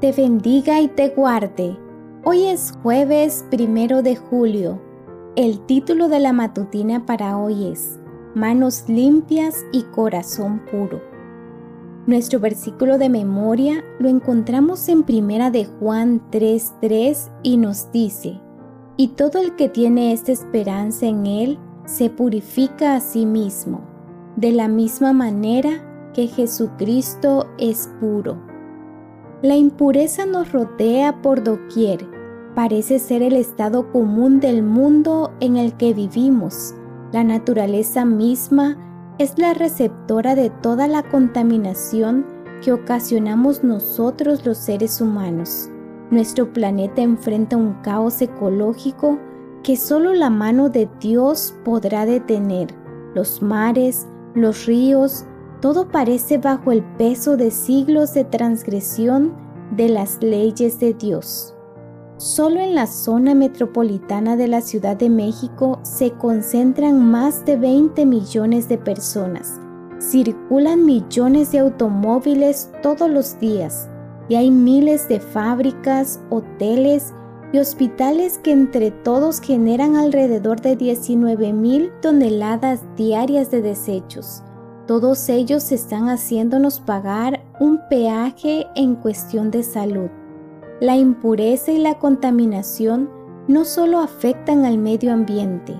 te bendiga y te guarde. Hoy es jueves primero de julio. El título de la matutina para hoy es Manos limpias y corazón puro. Nuestro versículo de memoria lo encontramos en Primera de Juan 3:3 y nos dice: Y todo el que tiene esta esperanza en él se purifica a sí mismo, de la misma manera que Jesucristo es puro. La impureza nos rodea por doquier. Parece ser el estado común del mundo en el que vivimos. La naturaleza misma es la receptora de toda la contaminación que ocasionamos nosotros los seres humanos. Nuestro planeta enfrenta un caos ecológico que solo la mano de Dios podrá detener. Los mares, los ríos, todo parece bajo el peso de siglos de transgresión de las leyes de Dios. Solo en la zona metropolitana de la Ciudad de México se concentran más de 20 millones de personas. Circulan millones de automóviles todos los días y hay miles de fábricas, hoteles y hospitales que entre todos generan alrededor de 19 mil toneladas diarias de desechos. Todos ellos están haciéndonos pagar un peaje en cuestión de salud. La impureza y la contaminación no solo afectan al medio ambiente,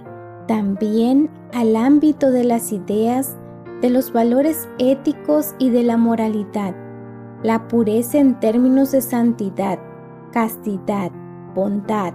también al ámbito de las ideas, de los valores éticos y de la moralidad. La pureza en términos de santidad, castidad, bondad,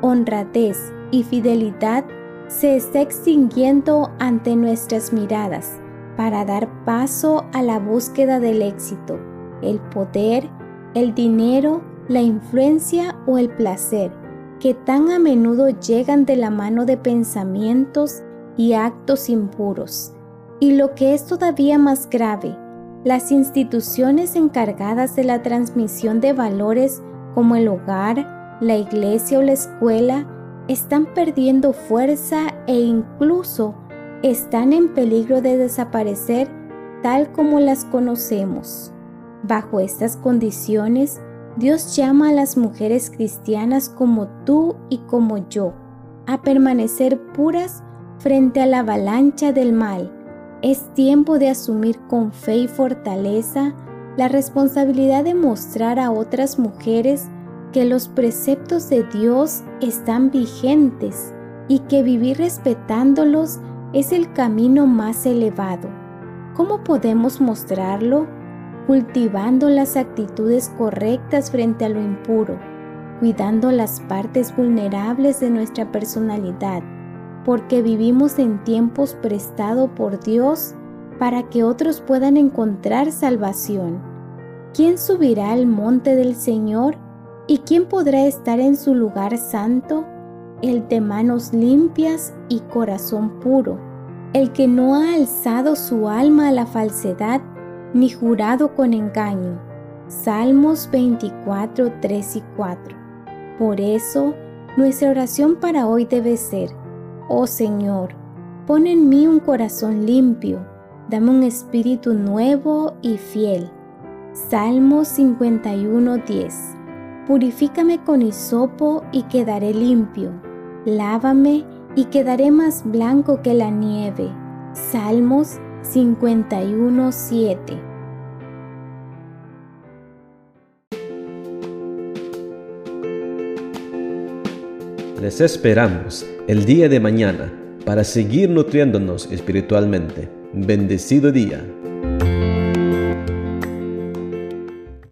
honradez y fidelidad se está extinguiendo ante nuestras miradas para dar paso a la búsqueda del éxito, el poder, el dinero la influencia o el placer que tan a menudo llegan de la mano de pensamientos y actos impuros. Y lo que es todavía más grave, las instituciones encargadas de la transmisión de valores como el hogar, la iglesia o la escuela están perdiendo fuerza e incluso están en peligro de desaparecer tal como las conocemos. Bajo estas condiciones, Dios llama a las mujeres cristianas como tú y como yo a permanecer puras frente a la avalancha del mal. Es tiempo de asumir con fe y fortaleza la responsabilidad de mostrar a otras mujeres que los preceptos de Dios están vigentes y que vivir respetándolos es el camino más elevado. ¿Cómo podemos mostrarlo? cultivando las actitudes correctas frente a lo impuro, cuidando las partes vulnerables de nuestra personalidad, porque vivimos en tiempos prestados por Dios para que otros puedan encontrar salvación. ¿Quién subirá al monte del Señor? ¿Y quién podrá estar en su lugar santo? El de manos limpias y corazón puro, el que no ha alzado su alma a la falsedad ni jurado con engaño. Salmos 24, 3 y 4. Por eso, nuestra oración para hoy debe ser, oh Señor, pon en mí un corazón limpio, dame un espíritu nuevo y fiel. Salmos 51, 10. Purifícame con hisopo y quedaré limpio. Lávame y quedaré más blanco que la nieve. Salmos 51.7 Les esperamos el día de mañana para seguir nutriéndonos espiritualmente. Bendecido día.